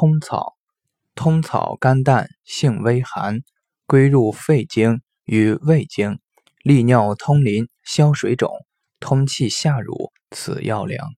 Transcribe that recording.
通草通草甘淡性微寒归入肺经与胃经利尿通淋消水肿通气下乳此药良